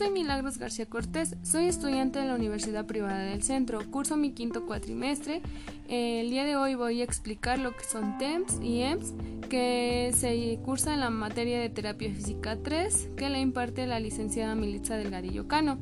soy Milagros García Cortés, soy estudiante de la Universidad Privada del Centro, curso mi quinto cuatrimestre. El día de hoy voy a explicar lo que son TEMS y EMS, que se cursa en la materia de terapia física 3, que la imparte la licenciada Militza Delgadillo Cano.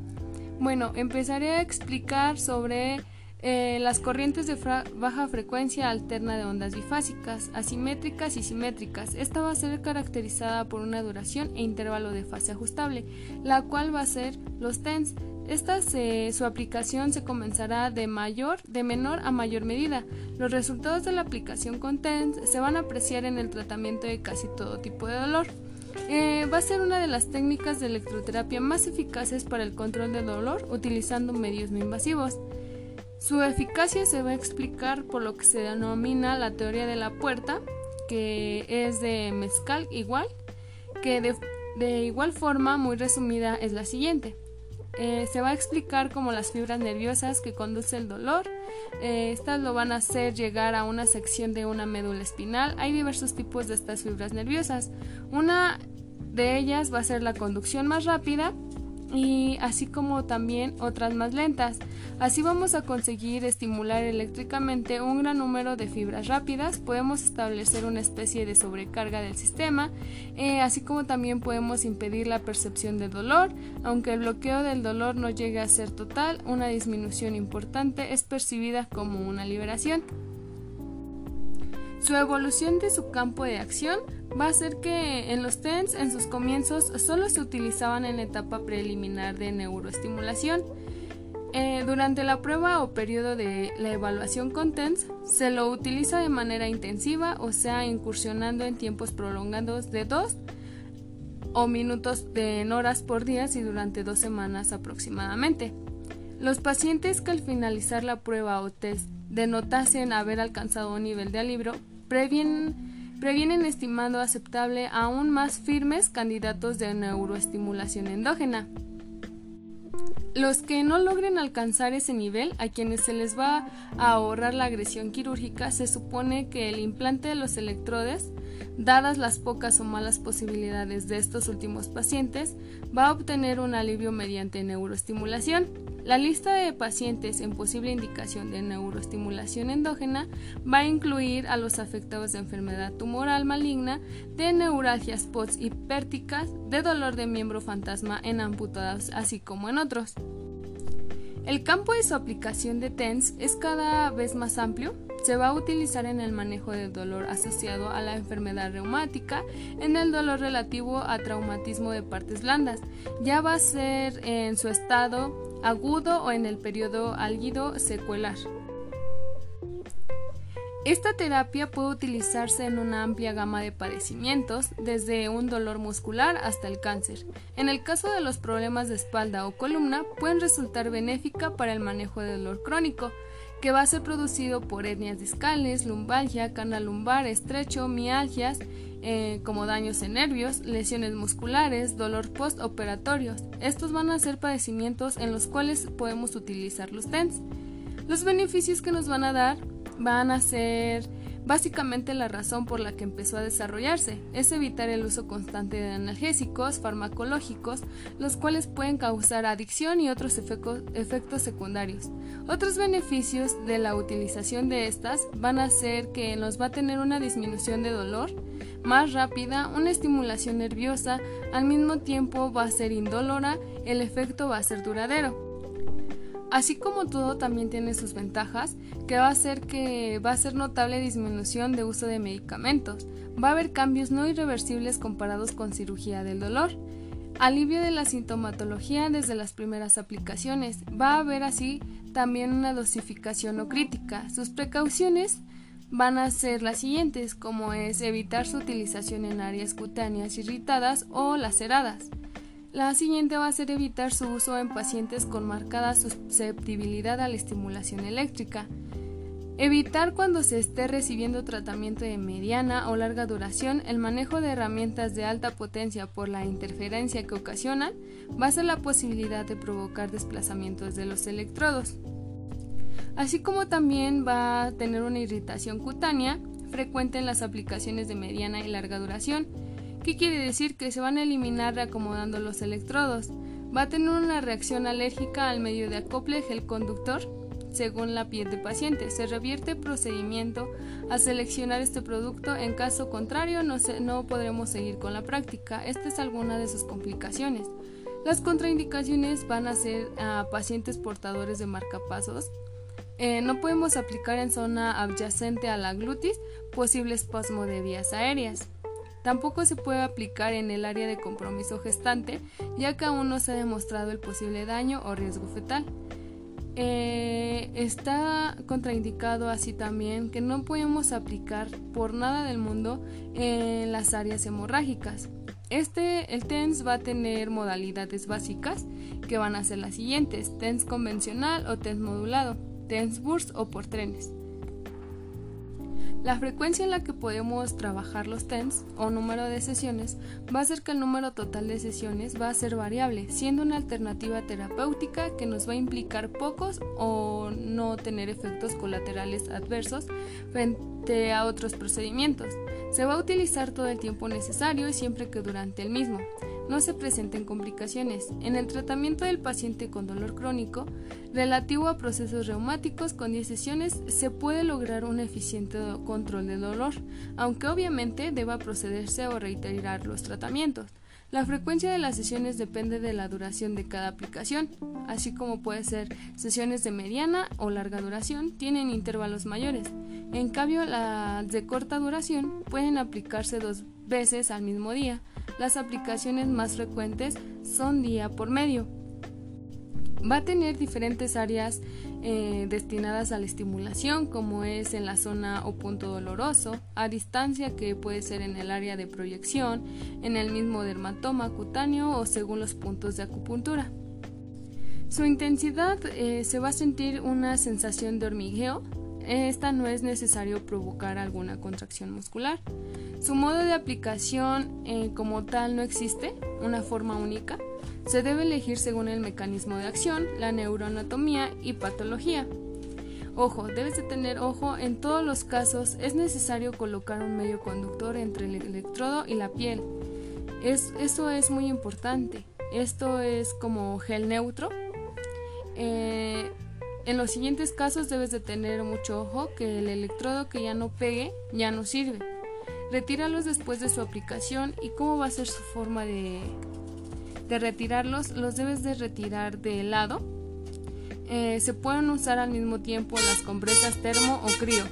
Bueno, empezaré a explicar sobre eh, las corrientes de baja frecuencia alterna de ondas bifásicas, asimétricas y simétricas. Esta va a ser caracterizada por una duración e intervalo de fase ajustable, la cual va a ser los TENS. Esta su aplicación se comenzará de mayor, de menor a mayor medida. Los resultados de la aplicación con TENS se van a apreciar en el tratamiento de casi todo tipo de dolor. Eh, va a ser una de las técnicas de electroterapia más eficaces para el control del dolor utilizando medios no invasivos. Su eficacia se va a explicar por lo que se denomina la teoría de la puerta, que es de Mezcal igual, que de, igual forma, muy resumida, es la siguiente. Eh, se va a explicar como las fibras nerviosas que conducen el dolor. Eh, estas lo van a hacer llegar a una sección de una médula espinal. Hay diversos tipos de estas fibras nerviosas. Una de ellas va a ser la conducción más rápida y así como también otras más lentas. Así vamos a conseguir estimular eléctricamente un gran número de fibras rápidas, podemos establecer una especie de sobrecarga del sistema, eh, así como también podemos impedir la percepción de dolor, aunque el bloqueo del dolor no llegue a ser total, una disminución importante es percibida como una liberación. Su evolución de su campo de acción va a ser que en los TENS en sus comienzos solo se utilizaban en etapa preliminar de neuroestimulación. Eh, durante la prueba o periodo de la evaluación con TENS se lo utiliza de manera intensiva, o sea, incursionando en tiempos prolongados de 2 o minutos de en horas por día y durante dos semanas aproximadamente. Los pacientes que al finalizar la prueba o test denotasen haber alcanzado un nivel de alivio previenen previenen estimando aceptable aún más firmes candidatos de neuroestimulación endógena. Los que no logren alcanzar ese nivel, a quienes se les va a ahorrar la agresión quirúrgica, se supone que el implante de los electrodes, dadas las pocas o malas posibilidades de estos últimos pacientes, va a obtener un alivio mediante neuroestimulación. La lista de pacientes en posible indicación de neuroestimulación endógena va a incluir a los afectados de enfermedad tumoral maligna, de neuralgias post hipérticas, de dolor de miembro fantasma en amputados, así como en otros. El campo de su aplicación de TENS es cada vez más amplio. Se va a utilizar en el manejo del dolor asociado a la enfermedad reumática, en el dolor relativo a traumatismo de partes blandas. Ya va a ser en su estado agudo o en el periodo álgido secuelar. Esta terapia puede utilizarse en una amplia gama de padecimientos, desde un dolor muscular hasta el cáncer. En el caso de los problemas de espalda o columna, pueden resultar benéfica para el manejo del dolor crónico, que va a ser producido por etnias discales, lumbalgia, canal lumbar estrecho, mialgias, eh, como daños en nervios, lesiones musculares, dolor postoperatorios. Estos van a ser padecimientos en los cuales podemos utilizar los TENS. Los beneficios que nos van a dar van a ser Básicamente la razón por la que empezó a desarrollarse es evitar el uso constante de analgésicos farmacológicos, los cuales pueden causar adicción y otros efectos secundarios. Otros beneficios de la utilización de estas van a ser que nos va a tener una disminución de dolor más rápida, una estimulación nerviosa, al mismo tiempo va a ser indolora, el efecto va a ser duradero. Así como todo también tiene sus ventajas, que va a hacer que va a ser notable disminución de uso de medicamentos, va a haber cambios no irreversibles comparados con cirugía del dolor, alivio de la sintomatología desde las primeras aplicaciones, va a haber así también una dosificación no crítica. Sus precauciones van a ser las siguientes, como es evitar su utilización en áreas cutáneas irritadas o laceradas la siguiente va a ser evitar su uso en pacientes con marcada susceptibilidad a la estimulación eléctrica. Evitar cuando se esté recibiendo tratamiento de mediana o larga duración el manejo de herramientas de alta potencia por la interferencia que ocasionan va a ser la posibilidad de provocar desplazamientos de los electrodos. Así como también va a tener una irritación cutánea frecuente en las aplicaciones de mediana y larga duración, ¿Qué quiere decir? Que se van a eliminar reacomodando los electrodos. Va a tener una reacción alérgica al medio de acople gel conductor según la piel del paciente. Se revierte el procedimiento a seleccionar este producto, en caso contrario no, no podremos seguir con la práctica. Esta es alguna de sus complicaciones. Las contraindicaciones van a ser a pacientes portadores de marcapasos. Eh, no podemos aplicar en zona adyacente a la glutis posible espasmo de vías aéreas. Tampoco se puede aplicar en el área de compromiso gestante, ya que aún no se ha demostrado el posible daño o riesgo fetal. Eh, está contraindicado así también que no podemos aplicar por nada del mundo en las áreas hemorrágicas. Este, el TENS va a tener modalidades básicas que van a ser las siguientes, TENS convencional o TENS modulado, TENS burst o por trenes. La frecuencia en la que podemos trabajar los TENS o número de sesiones va a ser que el número total de sesiones va a ser variable, siendo una alternativa terapéutica que nos va a implicar pocos o no tener efectos colaterales adversos frente a otros procedimientos. Se va a utilizar todo el tiempo necesario y siempre que durante el mismo no se presenten complicaciones. En el tratamiento del paciente con dolor crónico, relativo a procesos reumáticos con 10 sesiones, se puede lograr un eficiente control del dolor, aunque obviamente deba procederse o reiterar los tratamientos. La frecuencia de las sesiones depende de la duración de cada aplicación, así como puede ser sesiones de mediana o larga duración, tienen intervalos mayores. En cambio, las de corta duración pueden aplicarse dos veces al mismo día. Las aplicaciones más frecuentes son día por medio. Va a tener diferentes áreas eh, destinadas a la estimulación, como es en la zona o punto doloroso, a distancia que puede ser en el área de proyección, en el mismo dermatoma cutáneo o según los puntos de acupuntura. Su intensidad eh, se va a sentir una sensación de hormigueo. Esta no es necesario provocar alguna contracción muscular. Su modo de aplicación eh, como tal no existe, una forma única. Se debe elegir según el mecanismo de acción, la neuroanatomía y patología. Ojo, debes de tener ojo, en todos los casos es necesario colocar un medio conductor entre el electrodo y la piel. Es, eso es muy importante. Esto es como gel neutro. Eh, en los siguientes casos debes de tener mucho ojo que el electrodo que ya no pegue ya no sirve. Retíralos después de su aplicación y cómo va a ser su forma de, de retirarlos. Los debes de retirar de lado. Eh, se pueden usar al mismo tiempo las compresas termo o crío.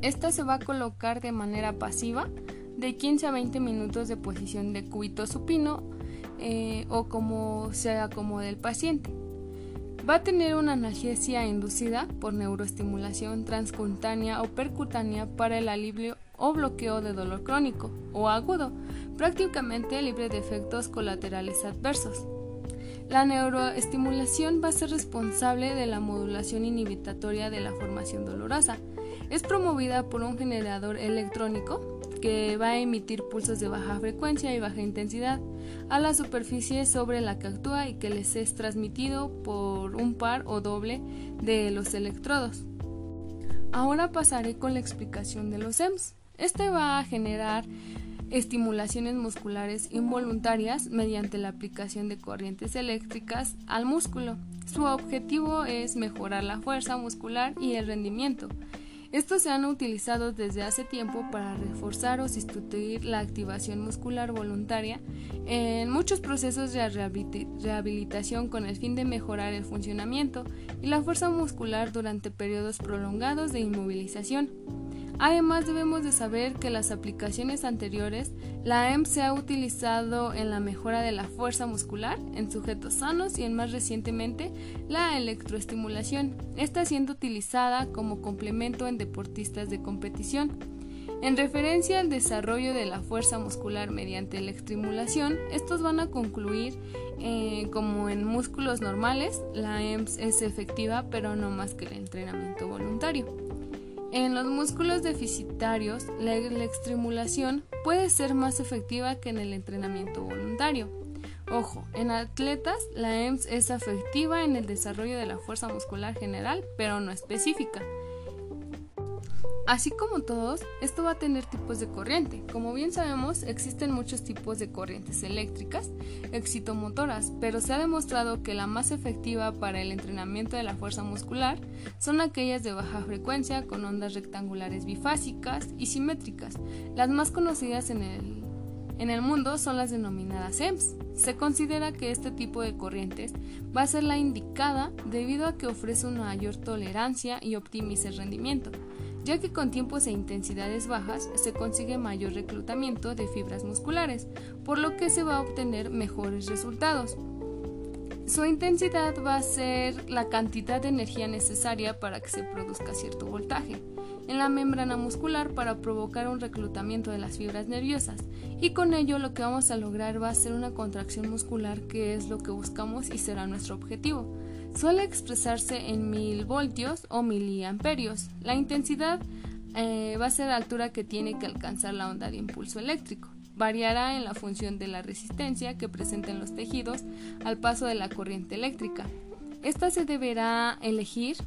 Esta se va a colocar de manera pasiva de 15 a 20 minutos de posición de cúbito supino eh, o como se acomode el paciente. Va a tener una analgesia inducida por neuroestimulación transcutánea o percutánea para el alivio o bloqueo de dolor crónico o agudo, prácticamente libre de efectos colaterales adversos. La neuroestimulación va a ser responsable de la modulación inhibitoria de la formación dolorosa. Es promovida por un generador electrónico que va a emitir pulsos de baja frecuencia y baja intensidad a la superficie sobre la que actúa y que les es transmitido por un par o doble de los electrodos. Ahora pasaré con la explicación de los EMS. Este va a generar estimulaciones musculares involuntarias mediante la aplicación de corrientes eléctricas al músculo. Su objetivo es mejorar la fuerza muscular y el rendimiento. Estos se han utilizado desde hace tiempo para reforzar o sustituir la activación muscular voluntaria en muchos procesos de rehabilitación con el fin de mejorar el funcionamiento y la fuerza muscular durante periodos prolongados de inmovilización. Además debemos de saber que las aplicaciones anteriores, la EM se ha utilizado en la mejora de la fuerza muscular en sujetos sanos y en más recientemente la electroestimulación, está siendo utilizada como complemento en deportistas de competición. En referencia al desarrollo de la fuerza muscular mediante la estimulación, estos van a concluir eh, como en músculos normales, la EMS es efectiva pero no más que el entrenamiento voluntario. En los músculos deficitarios, la estimulación puede ser más efectiva que en el entrenamiento voluntario. Ojo, en atletas la EMS es efectiva en el desarrollo de la fuerza muscular general, pero no específica. Así como todos, esto va a tener tipos de corriente. Como bien sabemos, existen muchos tipos de corrientes eléctricas excitomotoras, pero se ha demostrado que la más efectiva para el entrenamiento de la fuerza muscular son aquellas de baja frecuencia con ondas rectangulares bifásicas y simétricas. Las más conocidas en el, en el mundo son las denominadas EMS. Se considera que este tipo de corrientes va a ser la indicada debido a que ofrece una mayor tolerancia y optimiza el rendimiento ya que con tiempos e intensidades bajas se consigue mayor reclutamiento de fibras musculares, por lo que se va a obtener mejores resultados. Su intensidad va a ser la cantidad de energía necesaria para que se produzca cierto voltaje en la membrana muscular para provocar un reclutamiento de las fibras nerviosas y con ello lo que vamos a lograr va a ser una contracción muscular que es lo que buscamos y será nuestro objetivo. Suele expresarse en mil voltios o miliamperios. La intensidad eh, va a ser la altura que tiene que alcanzar la onda de impulso eléctrico. Variará en la función de la resistencia que presenten los tejidos al paso de la corriente eléctrica. Esta se deberá elegir,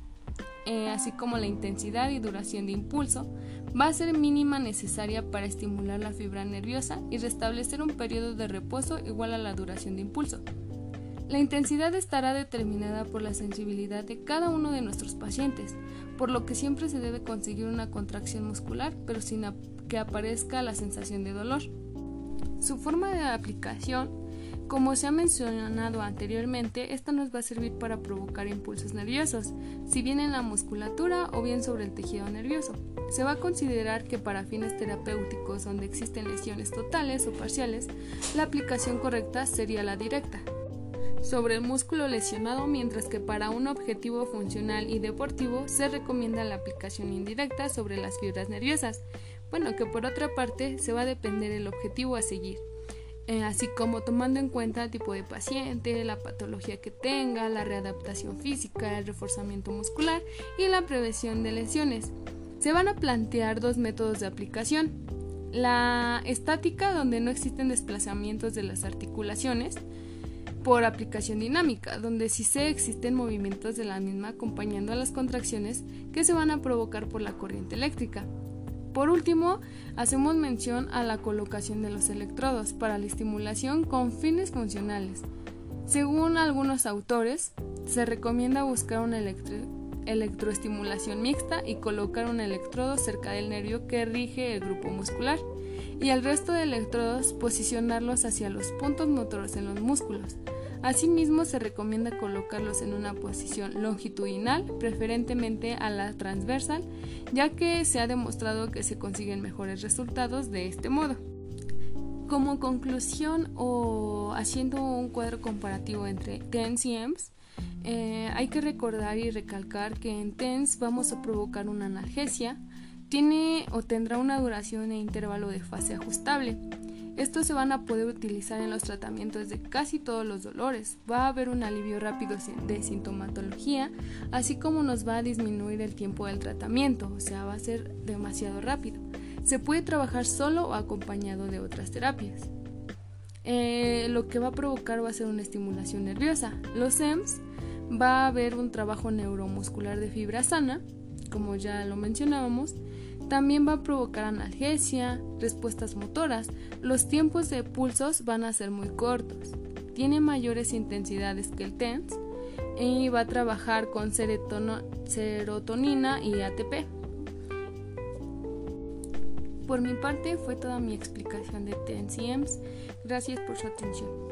eh, así como la intensidad y duración de impulso, va a ser mínima necesaria para estimular la fibra nerviosa y restablecer un periodo de reposo igual a la duración de impulso. La intensidad estará determinada por la sensibilidad de cada uno de nuestros pacientes, por lo que siempre se debe conseguir una contracción muscular, pero sin que aparezca la sensación de dolor. Su forma de aplicación, como se ha mencionado anteriormente, esta nos va a servir para provocar impulsos nerviosos, si bien en la musculatura o bien sobre el tejido nervioso. Se va a considerar que para fines terapéuticos donde existen lesiones totales o parciales, la aplicación correcta sería la directa, sobre el músculo lesionado, mientras que para un objetivo funcional y deportivo se recomienda la aplicación indirecta sobre las fibras nerviosas. Bueno, que por otra parte se va a depender el objetivo a seguir. Eh, así como tomando en cuenta el tipo de paciente, la patología que tenga, la readaptación física, el reforzamiento muscular y la prevención de lesiones. Se van a plantear dos métodos de aplicación. La estática, donde no existen desplazamientos de las articulaciones, por aplicación dinámica, donde sí se existen movimientos de la misma acompañando a las contracciones que se van a provocar por la corriente eléctrica. Por último, hacemos mención a la colocación de los electrodos para la estimulación con fines funcionales. Según algunos autores, se recomienda buscar una electroestimulación mixta y colocar un electrodo cerca del nervio que rige el grupo muscular y el resto de electrodos posicionarlos hacia los puntos motores en los músculos. Asimismo, se recomienda colocarlos en una posición longitudinal, preferentemente a la transversal, ya que se ha demostrado que se consiguen mejores resultados de este modo. Como conclusión o haciendo un cuadro comparativo entre TENS y EMS, eh, hay que recordar y recalcar que en TENS vamos a provocar una analgesia, tiene o tendrá una duración e intervalo de fase ajustable. Estos se van a poder utilizar en los tratamientos de casi todos los dolores. Va a haber un alivio rápido de sintomatología, así como nos va a disminuir el tiempo del tratamiento, o sea, va a ser demasiado rápido. Se puede trabajar solo o acompañado de otras terapias. Eh, lo que va a provocar va a ser una estimulación nerviosa. Los EMS va a haber un trabajo neuromuscular de fibra sana, como ya lo mencionábamos, también va a provocar analgesia, respuestas motoras. Los tiempos de pulsos van a ser muy cortos. Tiene mayores intensidades que el TENS y va a trabajar con serotonina y ATP. Por mi parte fue toda mi explicación de TENS y EMS. Gracias por su atención.